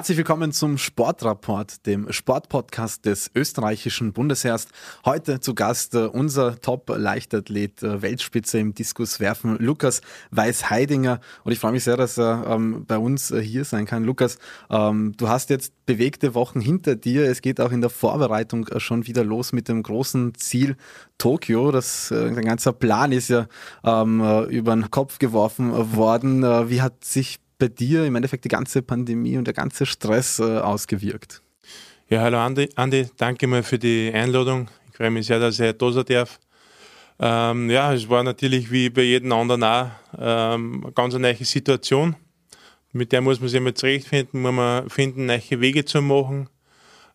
Herzlich willkommen zum Sportrapport, dem Sportpodcast des österreichischen Bundesheers. Heute zu Gast äh, unser Top-Leichtathlet, äh, Weltspitze im Diskuswerfen, Lukas Weiß-Heidinger. Und ich freue mich sehr, dass er ähm, bei uns äh, hier sein kann. Lukas, ähm, du hast jetzt bewegte Wochen hinter dir. Es geht auch in der Vorbereitung schon wieder los mit dem großen Ziel Tokio. Das, äh, der ganze Plan ist ja ähm, äh, über den Kopf geworfen worden. wie hat sich bei dir im Endeffekt die ganze Pandemie und der ganze Stress äh, ausgewirkt? Ja, hallo Andi. Andi, danke mal für die Einladung. Ich freue mich sehr, dass ich da sein darf. Ähm, ja, es war natürlich wie bei jedem anderen auch ähm, eine ganz neue Situation. Mit der muss man sich immer zurechtfinden, muss man finden, neue Wege zu machen.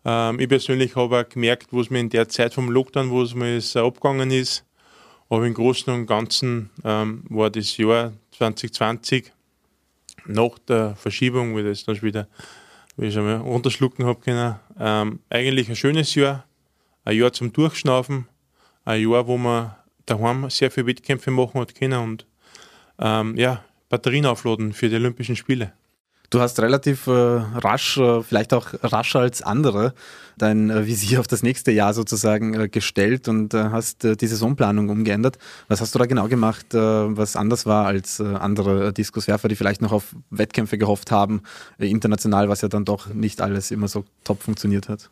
Ähm, ich persönlich habe auch gemerkt, wo es mir in der Zeit vom Lockdown, wo es mir jetzt abgegangen ist, aber im Großen und Ganzen ähm, war das Jahr 2020 nach der Verschiebung, ich das dann wieder, wie ich schon runterschlucken habe können, ähm, eigentlich ein schönes Jahr, ein Jahr zum Durchschnaufen, ein Jahr, wo man daheim sehr viele Wettkämpfe machen hat können und ähm, ja, Batterien aufladen für die Olympischen Spiele. Du hast relativ äh, rasch, äh, vielleicht auch rascher als andere, dein äh, Visier auf das nächste Jahr sozusagen äh, gestellt und äh, hast äh, die Saisonplanung umgeändert. Was hast du da genau gemacht, was anders war als andere Diskuswerfer, die vielleicht noch auf Wettkämpfe gehofft haben, international, was ja dann doch nicht alles immer so top funktioniert hat?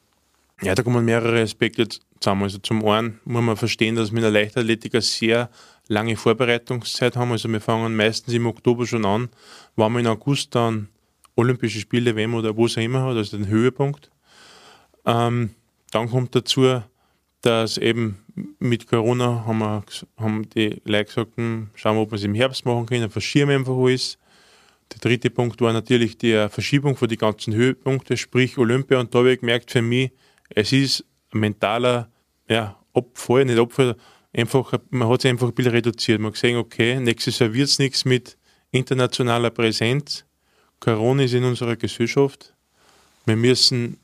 Ja, da kommen mehrere Aspekte zusammen. Also zum einen muss man verstehen, dass wir in der Leichtathletik eine sehr lange Vorbereitungszeit haben. Also wir fangen meistens im Oktober schon an, wenn wir in August dann Olympische Spiele, WM oder wo es immer hat, also den Höhepunkt. Ähm, dann kommt dazu, dass eben mit Corona haben, wir, haben die Leute gesagt, hm, schauen wir, ob wir es im Herbst machen können, verschieben einfach alles. Der dritte Punkt war natürlich die Verschiebung von den ganzen Höhepunkten, sprich Olympia. Und da habe ich gemerkt für mich, es ist ein mentaler ja, Abfall, nicht Abfall, einfach, man hat es einfach ein bisschen reduziert. Man hat gesehen, okay, nächstes Jahr wird es nichts mit internationaler Präsenz. Corona ist in unserer Gesellschaft. Wir müssen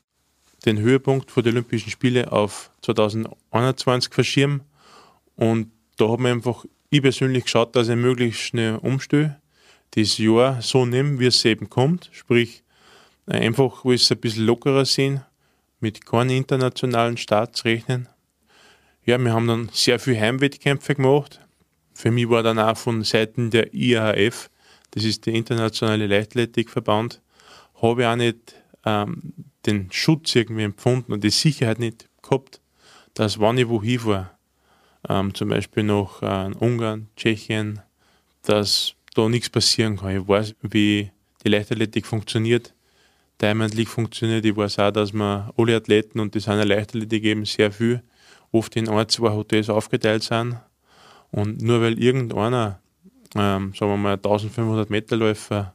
den Höhepunkt der Olympischen Spiele auf 2021 verschieben. Und da haben wir einfach, ich persönlich geschaut, dass ich möglichst schnell umstelle, das Jahr so nehme, wie es eben kommt. Sprich, einfach, wo es ein bisschen lockerer sind, mit keinen internationalen Starts rechnen. Ja, wir haben dann sehr viele Heimwettkämpfe gemacht. Für mich war dann auch von Seiten der IAHF das ist der Internationale Leichtathletikverband, habe ich auch nicht ähm, den Schutz irgendwie empfunden und die Sicherheit nicht gehabt, dass wenn ich wohin war, ähm, zum Beispiel nach äh, Ungarn, Tschechien, dass da nichts passieren kann. Ich weiß, wie die Leichtathletik funktioniert, Diamond League funktioniert. Ich weiß auch, dass man alle Athleten, und das sind ja Leichtathletik eben sehr viel, oft in ein, zwei Hotels aufgeteilt sind. Und nur weil irgendeiner ähm, sagen wir mal, 1500 Meter Läufer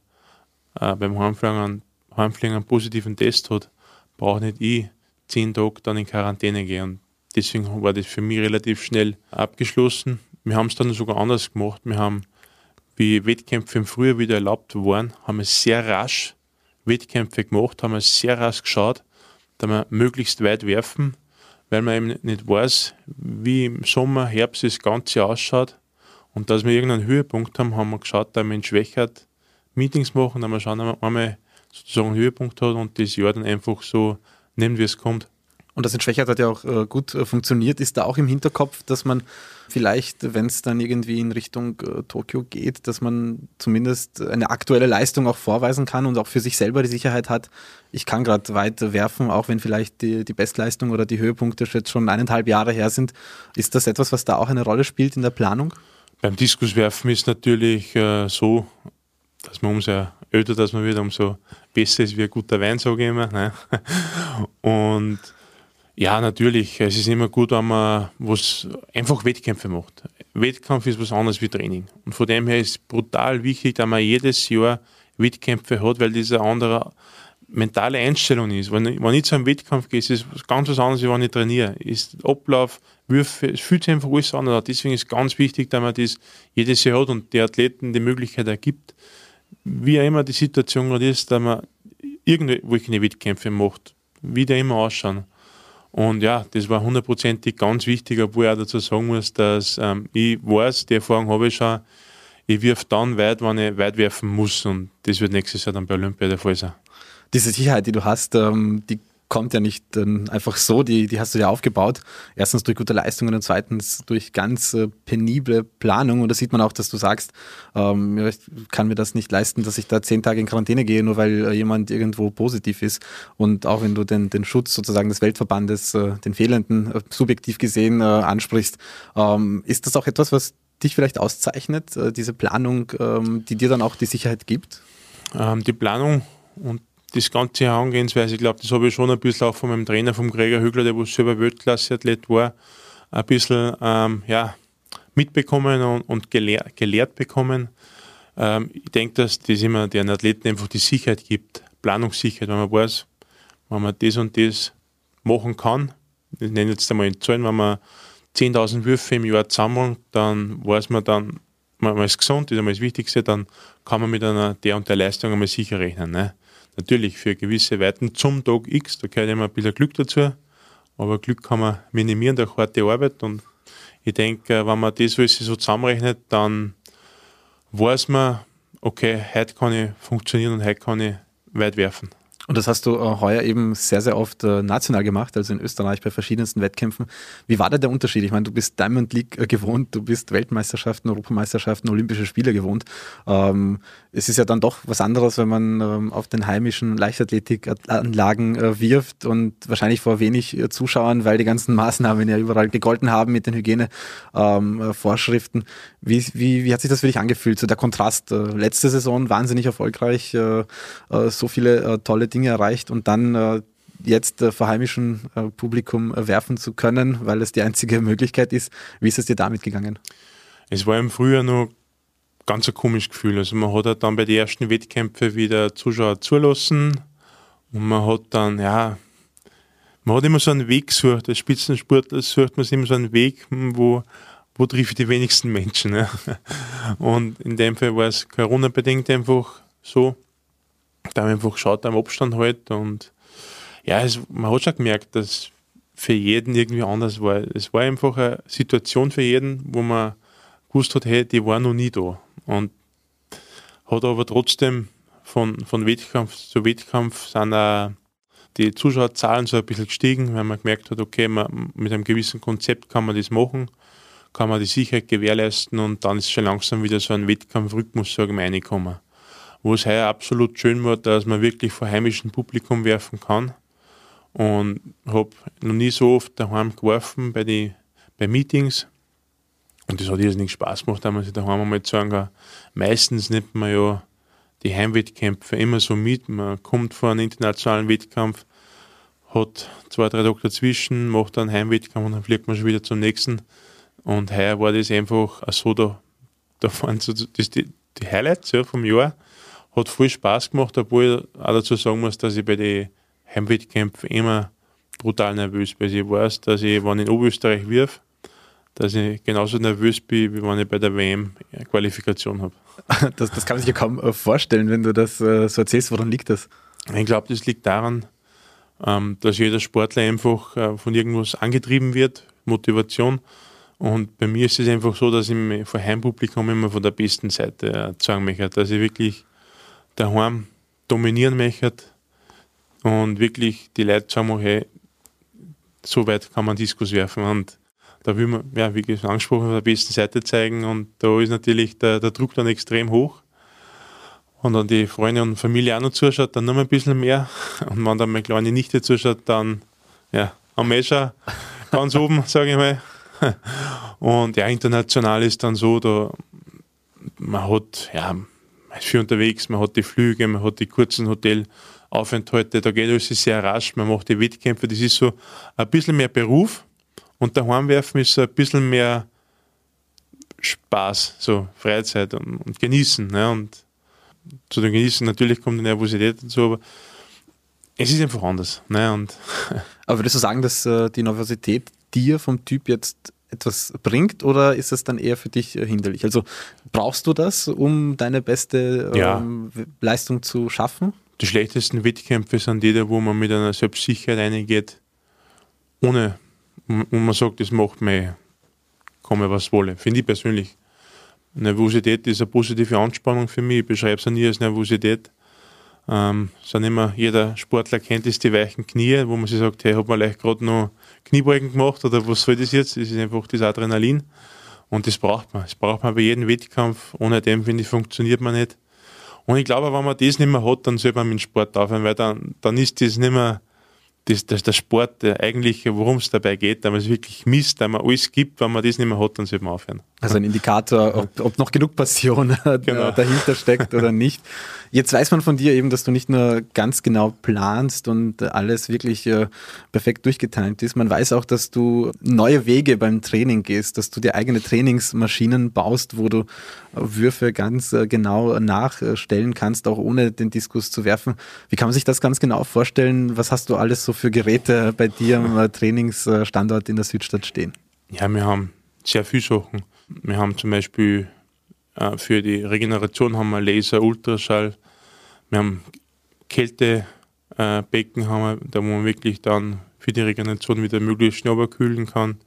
äh, beim Heimfliegen, Heimfliegen einen positiven Test hat, brauche nicht ich zehn Tage dann in Quarantäne gehen. Und deswegen war das für mich relativ schnell abgeschlossen. Wir haben es dann sogar anders gemacht. Wir haben, wie Wettkämpfe im Frühjahr wieder erlaubt waren, haben wir sehr rasch Wettkämpfe gemacht, haben wir sehr rasch geschaut, dass wir möglichst weit werfen, weil man eben nicht weiß, wie im Sommer, Herbst das Ganze ausschaut. Und dass wir irgendeinen Höhepunkt haben, haben wir geschaut, dass wir in Schwächert Meetings machen, dass wir schauen, dass wir einmal sozusagen einen Höhepunkt hat und das Jahr dann einfach so nehmen, wie es kommt. Und das in Schwächert hat ja auch äh, gut äh, funktioniert. Ist da auch im Hinterkopf, dass man vielleicht, wenn es dann irgendwie in Richtung äh, Tokio geht, dass man zumindest eine aktuelle Leistung auch vorweisen kann und auch für sich selber die Sicherheit hat, ich kann gerade weit werfen, auch wenn vielleicht die, die Bestleistung oder die Höhepunkte jetzt schon eineinhalb Jahre her sind. Ist das etwas, was da auch eine Rolle spielt in der Planung? Beim Diskuswerfen ist natürlich äh, so, dass man umso älter dass man wird, umso besser ist wie ein guter Wein, sage ich immer. Ne? Und ja, natürlich, es ist immer gut, wenn man was einfach Wettkämpfe macht. Wettkampf ist was anderes wie Training. Und von dem her ist es brutal wichtig, dass man jedes Jahr Wettkämpfe hat, weil dieser andere mentale Einstellung ist. Wenn, wenn ich zu einem Wettkampf gehe, ist es ganz was anderes, als wenn ich trainiere. Ist Ablauf, Würfe, es fühlt sich einfach alles an. Deswegen ist es ganz wichtig, dass man das jedes Jahr hat und die Athleten die Möglichkeit ergibt, wie auch immer die Situation gerade ist, dass man irgendwelche Wettkämpfe macht, wie die immer ausschauen. Und ja, das war hundertprozentig ganz wichtig, obwohl ich auch dazu sagen muss, dass ähm, ich weiß, die Erfahrung habe ich schon, ich wirf dann weit, wenn ich weit werfen muss und das wird nächstes Jahr dann bei Olympia der Fall sein. Diese Sicherheit, die du hast, ähm, die kommt ja nicht äh, einfach so, die, die hast du ja aufgebaut. Erstens durch gute Leistungen und zweitens durch ganz äh, penible Planung. Und da sieht man auch, dass du sagst, ähm, ich kann mir das nicht leisten, dass ich da zehn Tage in Quarantäne gehe, nur weil äh, jemand irgendwo positiv ist. Und auch wenn du den, den Schutz sozusagen des Weltverbandes, äh, den fehlenden, äh, subjektiv gesehen äh, ansprichst, ähm, ist das auch etwas, was dich vielleicht auszeichnet, diese Planung, ähm, die dir dann auch die Sicherheit gibt? Ähm, die Planung und das ganze Herangehensweise, ich glaube, das habe ich schon ein bisschen auch von meinem Trainer, vom Gregor Hügler, der selber Weltklasse-Athlet war, ein bisschen ähm, ja, mitbekommen und, und gelehrt, gelehrt bekommen. Ähm, ich denke, dass das immer den Athleten einfach die Sicherheit gibt, Planungssicherheit, wenn man weiß, wenn man das und das machen kann. Ich nenne jetzt einmal in Zahlen, wenn man 10.000 Würfe im Jahr sammeln, dann weiß man dann, man ist gesund, das ist einmal das Wichtigste, dann kann man mit einer der und der Leistung einmal sicher rechnen. Ne? Natürlich für gewisse Weiten zum Tag X, da gehört immer ein bisschen Glück dazu, aber Glück kann man minimieren durch harte Arbeit und ich denke, wenn man das alles so zusammenrechnet, dann weiß man, okay, heute kann ich funktionieren und heute kann ich weit werfen. Und das hast du äh, heuer eben sehr, sehr oft äh, national gemacht, also in Österreich bei verschiedensten Wettkämpfen. Wie war da der Unterschied? Ich meine, du bist Diamond League äh, gewohnt, du bist Weltmeisterschaften, Europameisterschaften, Olympische Spiele gewohnt. Ähm, es ist ja dann doch was anderes, wenn man ähm, auf den heimischen Leichtathletikanlagen wirft und wahrscheinlich vor wenig Zuschauern, weil die ganzen Maßnahmen ja überall gegolten haben mit den Hygienevorschriften. Ähm, wie, wie, wie hat sich das für dich angefühlt? So der Kontrast, letzte Saison wahnsinnig erfolgreich, so viele tolle Dinge erreicht und dann äh, jetzt äh, vor heimischem äh, Publikum äh, werfen zu können, weil es die einzige Möglichkeit ist. Wie ist es dir damit gegangen? Es war im Frühjahr noch ganz ein komisches Gefühl. Also man hat halt dann bei den ersten Wettkämpfen wieder Zuschauer zulassen und man hat dann, ja, man hat immer so einen Weg gesucht. Als Spitzensportler sucht man sich immer so einen Weg, wo, wo trifft ich die wenigsten Menschen. Ja. Und in dem Fall war es Corona-bedingt einfach so da haben wir einfach geschaut am Abstand halt und ja, es, man hat schon gemerkt, dass für jeden irgendwie anders war. Es war einfach eine Situation für jeden, wo man gewusst hat, hey, die war noch nie da. Und hat aber trotzdem von, von Wettkampf zu Wettkampf sind auch die Zuschauerzahlen so ein bisschen gestiegen, weil man gemerkt hat, okay, man, mit einem gewissen Konzept kann man das machen, kann man die Sicherheit gewährleisten und dann ist schon langsam wieder so ein Wettkampfrhythmus, sagen wir, reingekommen wo es heuer absolut schön war, dass man wirklich vor heimischem Publikum werfen kann. Und habe noch nie so oft daheim geworfen bei, die, bei Meetings. Und das hat irrsinnig Spaß gemacht, da man sich daheim einmal sagen kann. Meistens nimmt man ja die Heimwettkämpfe immer so mit. Man kommt vor einem internationalen Wettkampf, hat zwei, drei Tage dazwischen, macht dann einen Heimwettkampf und dann fliegt man schon wieder zum nächsten. Und heuer war das einfach so, da, da waren so die, die Highlights ja, vom Jahr. Hat viel Spaß gemacht, obwohl ich auch dazu sagen muss, dass ich bei den Heimwettkämpfen immer brutal nervös bin. Ich weiß, dass ich, wenn ich in Oberösterreich wirf, dass ich genauso nervös bin, wie wenn ich bei der WM Qualifikation habe. Das, das kann man sich ja kaum äh, vorstellen, wenn du das äh, so erzählst. Woran liegt das? Ich glaube, das liegt daran, ähm, dass jeder Sportler einfach äh, von irgendwas angetrieben wird, Motivation. Und bei mir ist es einfach so, dass ich mich vor Heimpublikum immer von der besten Seite zeigen möchte, dass ich wirklich daheim dominieren möchte und wirklich die Leute sagen, hey, so weit kann man Diskus werfen und da will man, ja, wie gesagt, angesprochen, auf der besten Seite zeigen und da ist natürlich der, der Druck dann extrem hoch. Und dann die Freunde und Familie auch noch zuschaut, dann noch ein bisschen mehr. Und wenn dann meine kleine Nichte zuschaut, dann, ja, am Mescher ganz oben, sage ich mal. Und ja, international ist dann so, da man hat, ja, viel unterwegs, man hat die Flüge, man hat die kurzen Hotelaufenthalte, da geht alles sehr rasch, man macht die Wettkämpfe, das ist so ein bisschen mehr Beruf und der Heimwerfen ist so ein bisschen mehr Spaß, so Freizeit und, und Genießen. Ne? Und zu dem Genießen natürlich kommt die Nervosität dazu, aber es ist einfach anders. Ne? Und aber würdest du sagen, dass äh, die Nervosität dir vom Typ jetzt etwas bringt oder ist es dann eher für dich äh, hinderlich? Also brauchst du das, um deine beste ja. ähm, Leistung zu schaffen? Die schlechtesten Wettkämpfe sind die, wo man mit einer Selbstsicherheit reingeht, ohne, und man sagt, das macht mir, komme was wolle. Finde ich persönlich. Nervosität ist eine positive Anspannung für mich. Ich beschreibe es nie als Nervosität. Ähm, sind immer, jeder Sportler kennt es, die weichen Knie, wo man sich sagt, hey, hat man leicht gerade noch Kniebeugen gemacht oder was soll das jetzt? Das ist einfach das Adrenalin. Und das braucht man. Das braucht man bei jedem Wettkampf. Ohne dem, finde ich, funktioniert man nicht. Und ich glaube, wenn man das nicht mehr hat, dann sollte man mit dem Sport aufhören, weil dann, dann ist das nicht mehr das, das, der Sport, der eigentliche, worum es dabei geht, da man es wirklich misst, da man alles gibt, wenn man das nicht mehr hat, dann sollte man aufhören. Also ein Indikator, ob, ob noch genug Passion genau. dahinter steckt oder nicht. Jetzt weiß man von dir eben, dass du nicht nur ganz genau planst und alles wirklich äh, perfekt durchgeteilt ist. Man weiß auch, dass du neue Wege beim Training gehst, dass du dir eigene Trainingsmaschinen baust, wo du Würfe ganz äh, genau nachstellen kannst, auch ohne den Diskus zu werfen. Wie kann man sich das ganz genau vorstellen? Was hast du alles so für Geräte bei dir am äh, Trainingsstandort in der Südstadt stehen? Ja, wir haben sehr viele Sachen. Wir haben zum Beispiel äh, für die Regeneration haben wir Laser, Ultraschall. Wir haben Kältebecken, äh, da wo man wirklich dann für die Regeneration wieder möglichst schnell kühlen kann.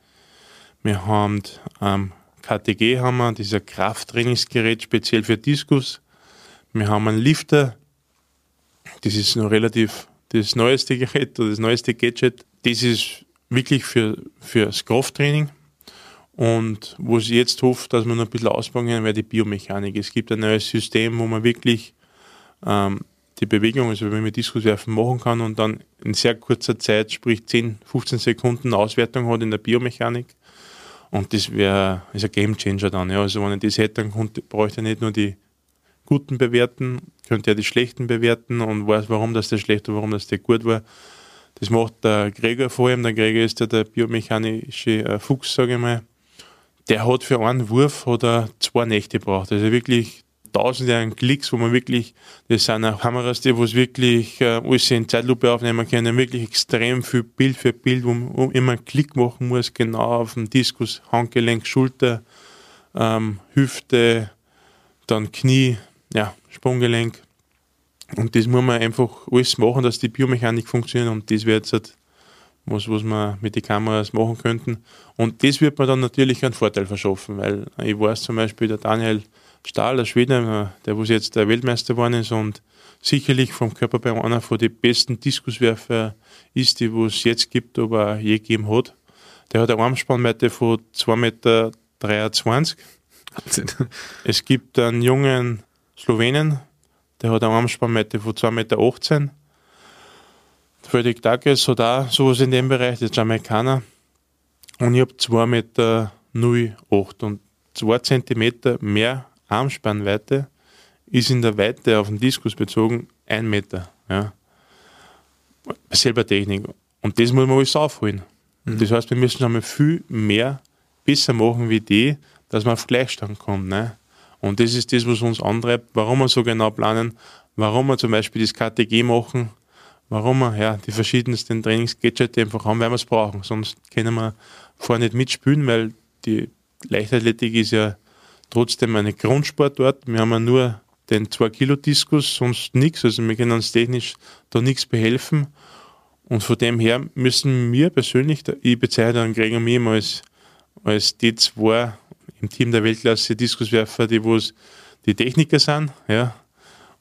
Wir haben ähm, KTG, haben wir, dieser Krafttrainingsgerät speziell für Diskus. Wir haben einen Lifter, das ist noch relativ das neueste Gerät oder das neueste Gadget. Das ist wirklich für, für das Krafttraining. Und wo ich jetzt hoffe, dass wir noch ein bisschen ausbauen können, wäre die Biomechanik. Es gibt ein neues System, wo man wirklich ähm, die Bewegung, also wenn man Diskuswerfen machen kann und dann in sehr kurzer Zeit, sprich 10, 15 Sekunden Auswertung hat in der Biomechanik. Und das wäre ist ein Game Changer dann. Ja. Also wenn ich das hätte, dann konnte, bräuchte ich nicht nur die Guten bewerten, könnte ja die Schlechten bewerten und weiß, warum das der schlecht oder warum das der gut war. Das macht der Gregor vor allem. Der Gregor ist ja der biomechanische äh, Fuchs, sage ich mal der hat für einen Wurf hat er zwei Nächte gebraucht. Also wirklich tausende an Klicks, wo man wirklich, das sind auch Kameras, die es wirklich äh, alles in Zeitlupe aufnehmen können, wirklich extrem viel Bild für Bild, wo man immer einen Klick machen muss, genau auf dem Diskus, Handgelenk, Schulter, ähm, Hüfte, dann Knie, ja, Sprunggelenk. Und das muss man einfach alles machen, dass die Biomechanik funktioniert und das wird jetzt was, was wir mit den Kameras machen könnten. Und das wird mir dann natürlich einen Vorteil verschaffen, weil ich weiß zum Beispiel, der Daniel Stahl, der Schwede, der was jetzt der Weltmeister geworden ist und sicherlich vom Körper bei einer von den besten Diskuswerfer ist, die es jetzt gibt, aber je gegeben hat. Der hat eine Armspannweite von 2,23 Meter. Es gibt einen jungen Slowenen, der hat eine Armspannweite von 2,18 Meter. Fredrik Douglas hat auch sowas in dem Bereich, der Jamaikaner. Und ich habe 2,08 Meter und 2 Zentimeter mehr Armspannweite ist in der Weite auf den Diskus bezogen 1 Meter. Ja. Bei selber Technik. Und das muss man alles aufholen. Mhm. Das heißt, wir müssen einmal viel mehr besser machen wie die, dass man auf Gleichstand kommt. Ne? Und das ist das, was uns antreibt, warum wir so genau planen, warum wir zum Beispiel das KTG machen, warum wir ja, die verschiedensten Trainingsgadgets einfach haben, weil wir es brauchen. Sonst können wir vorher nicht mitspielen, weil die Leichtathletik ist ja trotzdem eine Grundsportart. Wir haben ja nur den 2-Kilo-Diskus, sonst nichts. Also wir können uns technisch da nichts behelfen. Und von dem her müssen wir persönlich, ich bezeichne dann Greg und mich als, als die zwei im Team der Weltklasse Diskuswerfer, die wo die Techniker sind, ja,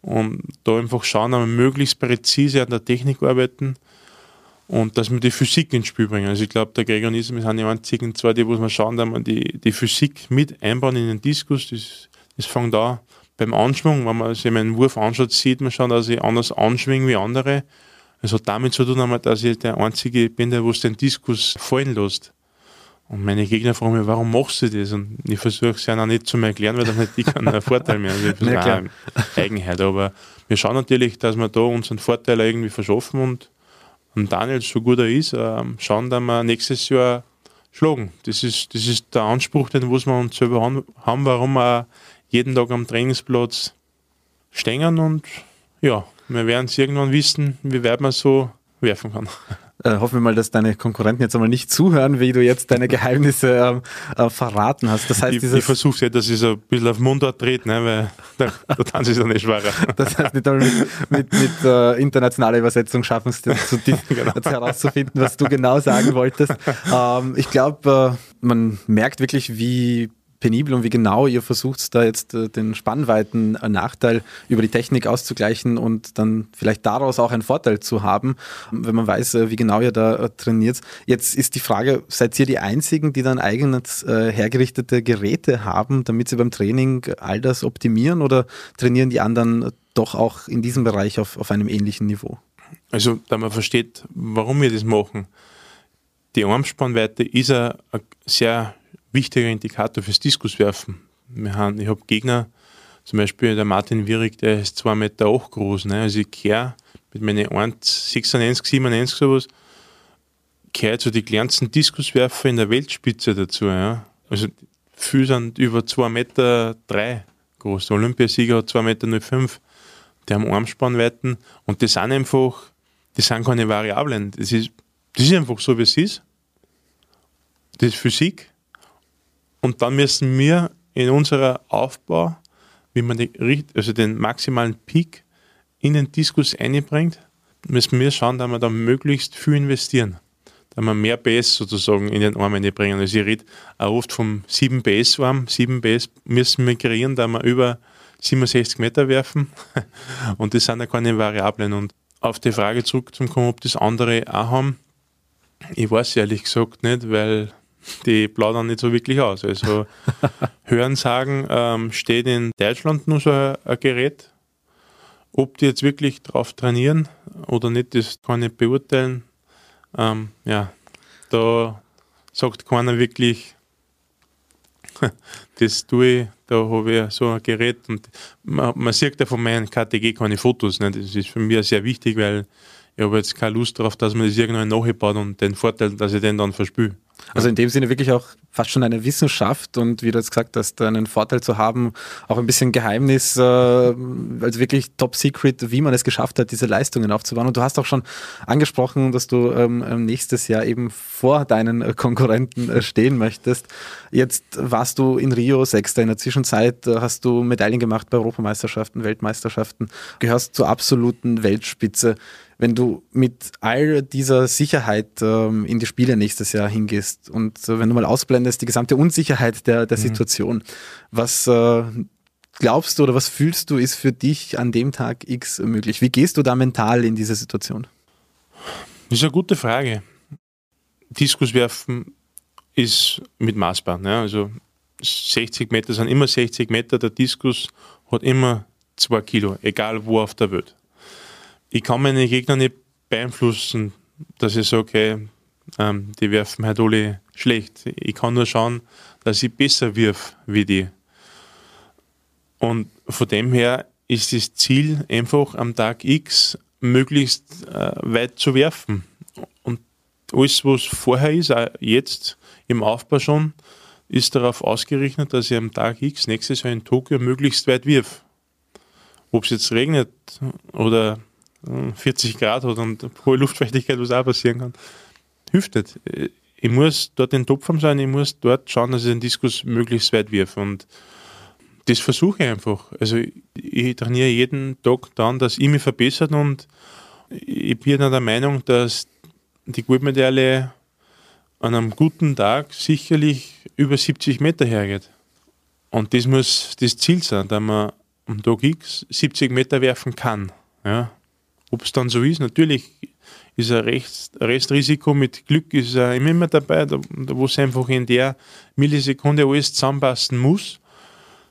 und da einfach schauen, wir möglichst präzise an der Technik arbeiten und dass wir die Physik ins Spiel bringen. Also ich glaube, der Gregor und ich sind die einzigen zwei, die wo wir schauen, dass wir die, die Physik mit einbauen in den Diskus. Das, das fängt da beim Anschwung, wenn man sich meinen Wurf anschaut, sieht man schon, dass ich anders anschwinge wie andere. Es hat damit zu tun, dass ich der Einzige bin, der den Diskus fallen lässt. Und meine Gegner fragen mich, warum machst du das? Und ich versuche es ja auch nicht zu erklären, weil dann hätte ich keinen Vorteil mehr. Also das ja, Eigenheit. Aber wir schauen natürlich, dass wir da unseren Vorteil irgendwie verschaffen und, und Daniel, so gut er ist, ähm, schauen, dass wir nächstes Jahr schlagen. Das ist, das ist der Anspruch, den wir uns selber haben, warum wir jeden Tag am Trainingsplatz stehen und ja, wir werden es irgendwann wissen, wie weit man so werfen kann. Äh, hoffen wir mal, dass deine Konkurrenten jetzt einmal nicht zuhören, wie du jetzt deine Geheimnisse äh, äh, verraten hast. Das heißt, ich, ich versuche ja, dass ich so ein bisschen auf Mundart trete, ne, weil da, da tanze ich dann nicht schwerer. Das heißt, nicht einmal mit, mit, mit äh, internationaler Übersetzung schaffen es zu, genau. herauszufinden, was du genau sagen wolltest. Ähm, ich glaube, äh, man merkt wirklich, wie penibel und wie genau ihr versucht, da jetzt äh, den Spannweiten-Nachteil über die Technik auszugleichen und dann vielleicht daraus auch einen Vorteil zu haben, wenn man weiß, äh, wie genau ihr da äh, trainiert. Jetzt ist die Frage, seid ihr die Einzigen, die dann eigenes äh, hergerichtete Geräte haben, damit sie beim Training all das optimieren oder trainieren die anderen doch auch in diesem Bereich auf, auf einem ähnlichen Niveau? Also, da man versteht, warum wir das machen. Die Armspannweite ist ein sehr wichtiger Indikator fürs Diskuswerfen. Wir haben, ich habe Gegner, zum Beispiel der Martin Wierig, der ist 2,8 Meter groß. Ne? Also ich kehre mit meinen 1,96, 97 sowas, kehre zu den kleinsten Diskuswerfer in der Weltspitze dazu. Ja? Also viele sind über 2,3 Meter drei groß. Der Olympiasieger hat 2,05 Meter. Die haben Armspannweiten und das sind einfach, das sind keine Variablen. Das ist, das ist einfach so, wie es ist. Das ist Physik. Und dann müssen wir in unserer Aufbau, wie man die, also den maximalen Peak in den Diskus einbringt, müssen wir schauen, dass wir da möglichst viel investieren. Dass wir mehr PS sozusagen in den Arm einbringen. Also ich rede auch oft vom 7 PS Arm. 7 PS müssen wir kreieren, da wir über 67 Meter werfen. Und das sind ja keine Variablen. Und auf die Frage zurückzukommen, ob das andere auch haben, ich weiß ehrlich gesagt nicht, weil die plaudern nicht so wirklich aus. Also Hören sagen, ähm, steht in Deutschland nur so ein, ein, Gerät. Ob die jetzt wirklich drauf trainieren oder nicht, das kann ich beurteilen. Ähm, ja, da sagt keiner wirklich, das tue ich, da habe ich so ein Gerät und man, man sieht ja von meinen KTG keine Fotos. Ne? Das ist für mich sehr wichtig, weil ich habe jetzt keine Lust darauf, dass man das irgendwann nachbaut und den Vorteil, dass ich den dann verspüle. Also in dem Sinne wirklich auch fast schon eine Wissenschaft und wie du jetzt gesagt hast, einen Vorteil zu haben, auch ein bisschen Geheimnis, äh, also wirklich top secret, wie man es geschafft hat, diese Leistungen aufzubauen. Und du hast auch schon angesprochen, dass du ähm, nächstes Jahr eben vor deinen äh, Konkurrenten äh, stehen möchtest. Jetzt warst du in Rio Sechster. In der Zwischenzeit hast du Medaillen gemacht bei Europameisterschaften, Weltmeisterschaften, gehörst zur absoluten Weltspitze wenn du mit all dieser Sicherheit ähm, in die Spiele nächstes Jahr hingehst und äh, wenn du mal ausblendest, die gesamte Unsicherheit der, der mhm. Situation, was äh, glaubst du oder was fühlst du, ist für dich an dem Tag X möglich? Wie gehst du da mental in diese Situation? Das ist eine gute Frage. Diskus werfen ist mit Maßband. Ja? Also 60 Meter sind immer 60 Meter. Der Diskus hat immer zwei Kilo, egal wo auf der Welt ich kann meine Gegner nicht beeinflussen, dass ich sage, okay, ähm, die werfen halt alle schlecht. Ich kann nur schauen, dass ich besser wirf wie die. Und von dem her ist das Ziel einfach am Tag X möglichst äh, weit zu werfen. Und alles, was vorher ist, auch jetzt im Aufbau schon, ist darauf ausgerichtet, dass ich am Tag X nächstes Jahr in Tokio möglichst weit wirf. Ob es jetzt regnet oder 40 Grad hat und hohe Luftfeuchtigkeit, was auch passieren kann, hilft nicht. Ich muss dort in Topform sein, ich muss dort schauen, dass ich den Diskus möglichst weit wirf und das versuche ich einfach. Also ich trainiere jeden Tag dann, dass ich mich verbessert und ich bin der Meinung, dass die Goldmedaille an einem guten Tag sicherlich über 70 Meter hergeht. Und das muss das Ziel sein, dass man am Tag X 70 Meter werfen kann. Ja? Ob es dann so ist, natürlich ist ein Rest, Restrisiko mit Glück ist äh, immer dabei, da, wo es einfach in der Millisekunde alles zusammenpassen muss.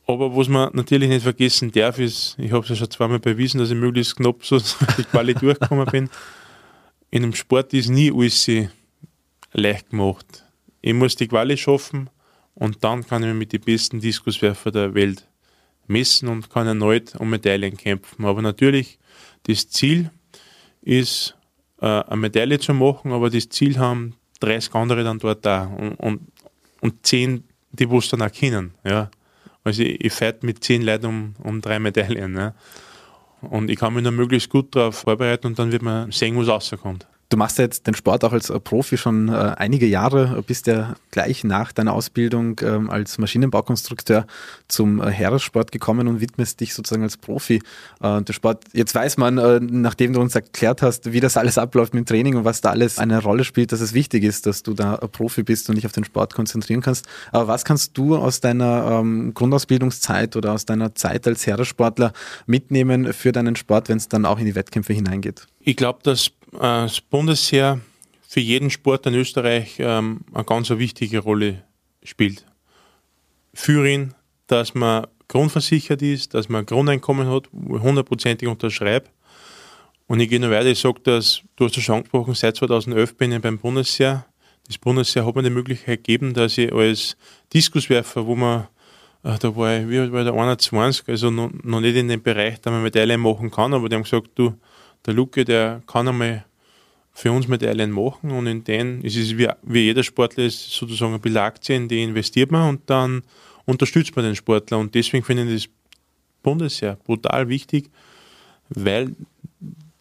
Aber was man natürlich nicht vergessen darf, ist, ich habe es ja schon zweimal bewiesen, dass ich möglichst knapp so die Quali durchgekommen bin. In einem Sport ist nie alles leicht gemacht. Ich muss die Quali schaffen und dann kann ich mit den besten Diskuswerfer der Welt messen und kann erneut um Medaillen kämpfen. Aber natürlich das Ziel ist, äh, eine Medaille zu machen, aber das Ziel haben 30 andere dann dort da und, und, und 10, die es dann auch kennen. Ja. Also ich, ich fight mit 10 Leuten um, um drei Medaillen. Ja. Und ich kann mich dann möglichst gut darauf vorbereiten und dann wird man sehen, was rauskommt. Du machst ja jetzt den Sport auch als Profi schon äh, einige Jahre, bist ja gleich nach deiner Ausbildung ähm, als Maschinenbaukonstrukteur zum äh, Heeressport gekommen und widmest dich sozusagen als Profi äh, dem Sport. Jetzt weiß man, äh, nachdem du uns erklärt hast, wie das alles abläuft mit Training und was da alles eine Rolle spielt, dass es wichtig ist, dass du da Profi bist und dich auf den Sport konzentrieren kannst. Aber was kannst du aus deiner ähm, Grundausbildungszeit oder aus deiner Zeit als Heeressportler mitnehmen für deinen Sport, wenn es dann auch in die Wettkämpfe hineingeht? Ich glaube, dass äh, das Bundesheer für jeden Sport in Österreich ähm, eine ganz wichtige Rolle spielt. Für ihn, dass man grundversichert ist, dass man ein Grundeinkommen hat, hundertprozentig unterschreibt. Und ich gehe noch weiter, ich sage, dass, du hast es schon angesprochen, seit 2011 bin ich beim Bundesheer. Das Bundesheer hat mir die Möglichkeit gegeben, dass ich als Diskuswerfer, wo man, äh, da war ich, wie war der 21, also noch, noch nicht in dem Bereich, da man Medaillen machen kann, aber die haben gesagt, du, der Luke, der kann einmal für uns Medaillen machen und in denen ist es wie, wie jeder Sportler ist sozusagen ein bisschen Aktie, in die investiert man und dann unterstützt man den Sportler und deswegen finde ich das Bundesheer brutal wichtig, weil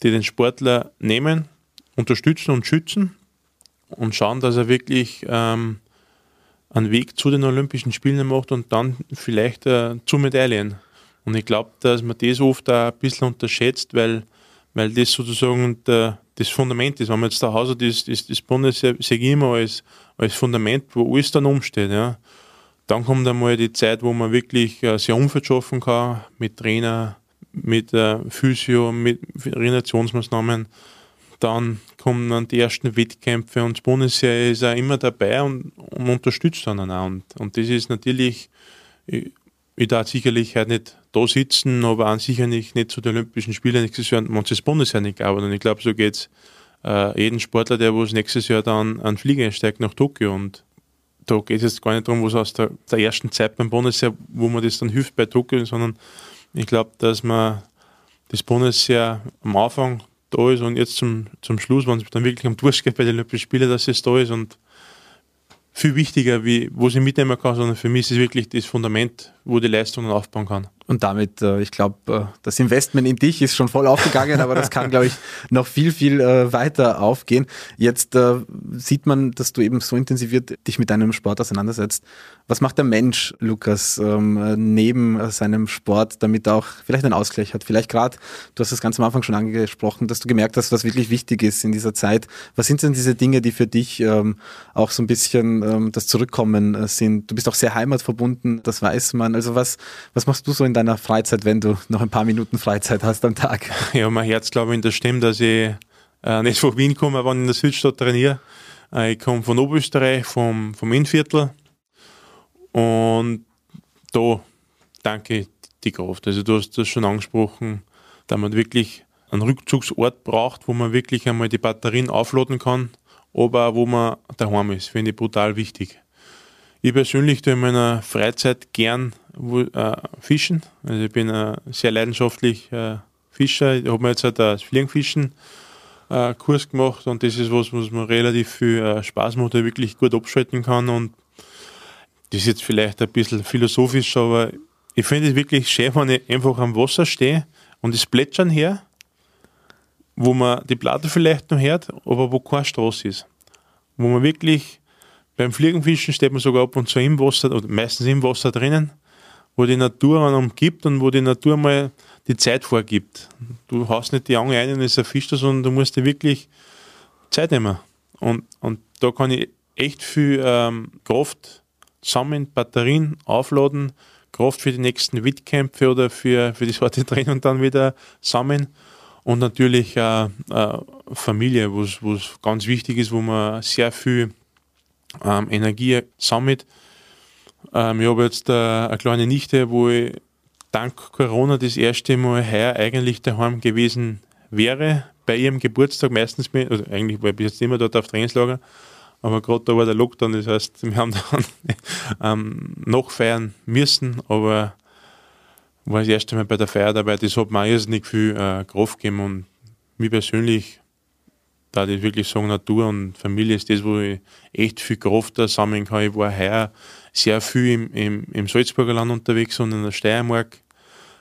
die den Sportler nehmen, unterstützen und schützen und schauen, dass er wirklich ähm, einen Weg zu den Olympischen Spielen macht und dann vielleicht äh, zu Medaillen. Und ich glaube, dass man das oft auch ein bisschen unterschätzt, weil weil das sozusagen der, das Fundament ist. Wenn man jetzt zu Hause das, das, das Bundesheer, sehe ich immer als, als Fundament, wo alles dann umsteht. Ja. Dann kommt einmal die Zeit, wo man wirklich äh, sehr Umfeld schaffen kann, mit Trainer, mit äh, Physio, mit Renovationsmaßnahmen. Dann kommen dann die ersten Wettkämpfe und das Bundesheer ist auch immer dabei und, und unterstützt dann auch. Und, und das ist natürlich, ich, darf sicherlich halt nicht da sitzen, aber an sich nicht, nicht zu den Olympischen Spielen nächstes Jahr manches Bundesjahr nicht arbeiten. Und ich glaube, so geht es äh, jeden Sportler, der was nächstes Jahr dann an Flieger einsteigt nach Tokio. Und da geht es jetzt gar nicht darum, was aus der, der ersten Zeit beim Bundesjahr, wo man das dann hilft bei Tokio, sondern ich glaube, dass man das Bundesjahr am Anfang da ist und jetzt zum, zum Schluss, wenn es dann wirklich am Durchgehen bei den Olympischen Spielen, dass es da ist und viel wichtiger, wie, wo ich mitnehmen kann, sondern für mich ist es wirklich das Fundament, wo die Leistung aufbauen kann. Und damit, äh, ich glaube, äh, das Investment in dich ist schon voll aufgegangen, aber das kann, glaube ich, noch viel, viel äh, weiter aufgehen. Jetzt äh, sieht man, dass du eben so intensiviert dich mit deinem Sport auseinandersetzt. Was macht der Mensch, Lukas, ähm, neben seinem Sport, damit er auch vielleicht einen Ausgleich hat? Vielleicht gerade, du hast das ganz am Anfang schon angesprochen, dass du gemerkt hast, was wirklich wichtig ist in dieser Zeit. Was sind denn diese Dinge, die für dich ähm, auch so ein bisschen ähm, das Zurückkommen äh, sind? Du bist auch sehr heimatverbunden, das weiß man. Also was, was machst du so in deiner Freizeit, wenn du noch ein paar Minuten Freizeit hast am Tag? Ja, mein Herz glaube ich der Stimme, dass ich äh, nicht von Wien komme, ich in der Südstadt trainiere. Äh, ich komme von Oberösterreich, vom, vom Innviertel und da danke die Kraft. Also du hast das schon angesprochen, da man wirklich einen Rückzugsort braucht, wo man wirklich einmal die Batterien aufladen kann, aber auch wo man daheim ist, finde ich brutal wichtig. Ich persönlich tue in meiner Freizeit gern äh, fischen. Also ich bin äh, sehr leidenschaftlich äh, Fischer. Ich habe mir jetzt halt das Fliegenfischen äh, Kurs gemacht und das ist was, was man relativ viel äh, Spaß macht, wirklich gut abschalten kann und das ist jetzt vielleicht ein bisschen philosophisch, aber ich finde es wirklich schön, wenn ich einfach am Wasser stehe und das Plätschern her, wo man die Platte vielleicht noch hört, aber wo keine Straße ist. Wo man wirklich beim Fliegenfischen steht man sogar ab und zu im Wasser, oder meistens im Wasser drinnen, wo die Natur einen umgibt und wo die Natur mal die Zeit vorgibt. Du hast nicht die Angel ein und es erfischt sondern du musst dir wirklich Zeit nehmen. Und, und da kann ich echt viel ähm, Kraft sammeln, Batterien aufladen, Kraft für die nächsten Wettkämpfe oder für, für das harte Training dann wieder sammeln. Und natürlich äh, äh, Familie, was ganz wichtig ist, wo man sehr viel ähm, Energie sammelt. Ähm, ich habe jetzt äh, eine kleine Nichte, wo ich dank Corona das erste Mal heuer eigentlich daheim gewesen wäre, bei ihrem Geburtstag meistens, mit, also eigentlich war ich bis jetzt immer dort auf Trainingslager, aber gerade da war der Lockdown, das heißt, wir haben dann ähm, noch feiern müssen, aber war das erste Mal bei der Feier dabei, das hat mir irrsinnig viel äh, Kraft gegeben und mir persönlich da ich wirklich sagen, Natur und Familie ist das, wo ich echt viel Kraft da sammeln kann. Ich war heuer sehr viel im, im, im Salzburger Land unterwegs und in der Steiermark.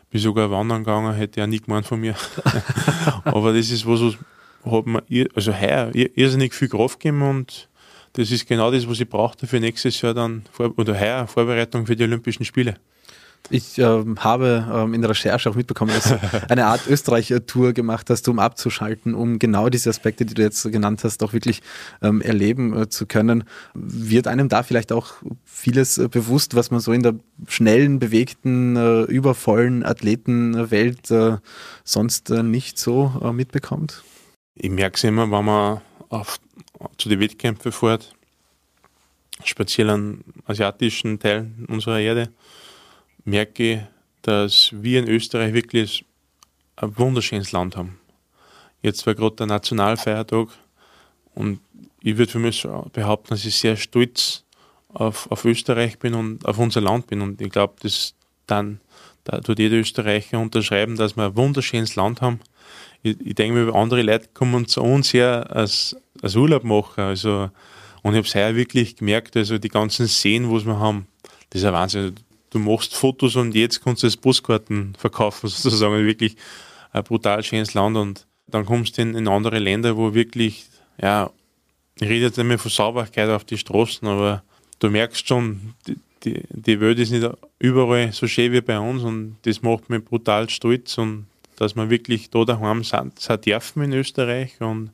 Bin sogar wandern gegangen, hätte ja nie gemeint von mir. Aber das ist was, hat mir also heuer irrsinnig viel Kraft gegeben und das ist genau das, was ich brauchte für nächstes Jahr dann oder heuer Vorbereitung für die Olympischen Spiele. Ich ähm, habe ähm, in der Recherche auch mitbekommen, dass du eine Art Österreich-Tour gemacht hast, um abzuschalten, um genau diese Aspekte, die du jetzt genannt hast, auch wirklich ähm, erleben äh, zu können. Wird einem da vielleicht auch vieles äh, bewusst, was man so in der schnellen, bewegten, äh, übervollen Athletenwelt äh, sonst äh, nicht so äh, mitbekommt? Ich merke es immer, wenn man auf, zu den Wettkämpfen fährt, speziell an asiatischen Teilen unserer Erde merke, dass wir in Österreich wirklich ein wunderschönes Land haben. Jetzt war gerade der Nationalfeiertag und ich würde für mich behaupten, dass ich sehr stolz auf, auf Österreich bin und auf unser Land bin. Und ich glaube, dass dann da tut jeder Österreicher unterschreiben, dass wir ein wunderschönes Land haben. Ich, ich denke mir, andere Leute kommen zu uns her als, als Urlaub machen. Also, und ich habe es heuer wirklich gemerkt, also die ganzen Seen, was wir haben, das ist ein Wahnsinn du machst Fotos und jetzt kannst du das Postkarten verkaufen, sozusagen wirklich ein brutal schönes Land und dann kommst du in, in andere Länder, wo wirklich, ja, ich rede jetzt nicht mehr von Sauberkeit auf die Straßen, aber du merkst schon, die, die, die Welt ist nicht überall so schön wie bei uns und das macht mich brutal stolz und dass wir wirklich da daheim sind, sind dürfen in Österreich und,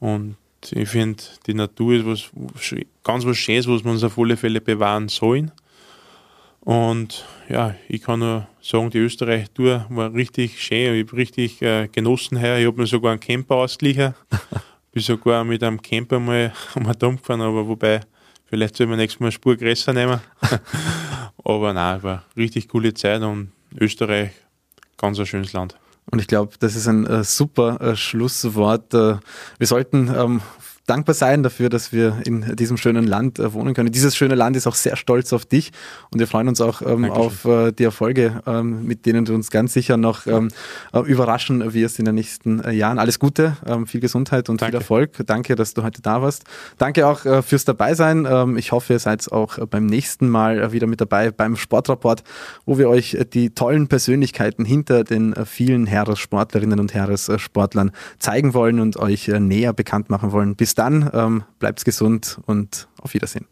und ich finde, die Natur ist was, ganz was Schönes, was wir uns auf alle Fälle bewahren sollen. Und ja, ich kann nur sagen, die Österreich-Tour war richtig schön. Ich habe richtig äh, genossen her. Ich habe mir sogar einen Camper ausgeliehen. Bin sogar mit einem Camper mal um den gefahren, aber wobei, vielleicht soll man nächstes Mal eine Spur größer nehmen. aber nein, war richtig coole Zeit und Österreich, ganz ein schönes Land. Und ich glaube, das ist ein äh, super äh, Schlusswort. Äh, wir sollten ähm, dankbar sein dafür, dass wir in diesem schönen Land äh, wohnen können. Dieses schöne Land ist auch sehr stolz auf dich und wir freuen uns auch ähm, auf äh, die Erfolge, ähm, mit denen du uns ganz sicher noch ähm, äh, überraschen wirst in den nächsten äh, Jahren. Alles Gute, ähm, viel Gesundheit und Danke. viel Erfolg. Danke, dass du heute da warst. Danke auch äh, fürs Dabeisein. Ähm, ich hoffe, ihr seid auch beim nächsten Mal äh, wieder mit dabei beim Sportrapport, wo wir euch die tollen Persönlichkeiten hinter den vielen Heeressportlerinnen und Heeressportlern zeigen wollen und euch näher bekannt machen wollen. Bis dann, ähm, bleibt gesund und auf Wiedersehen.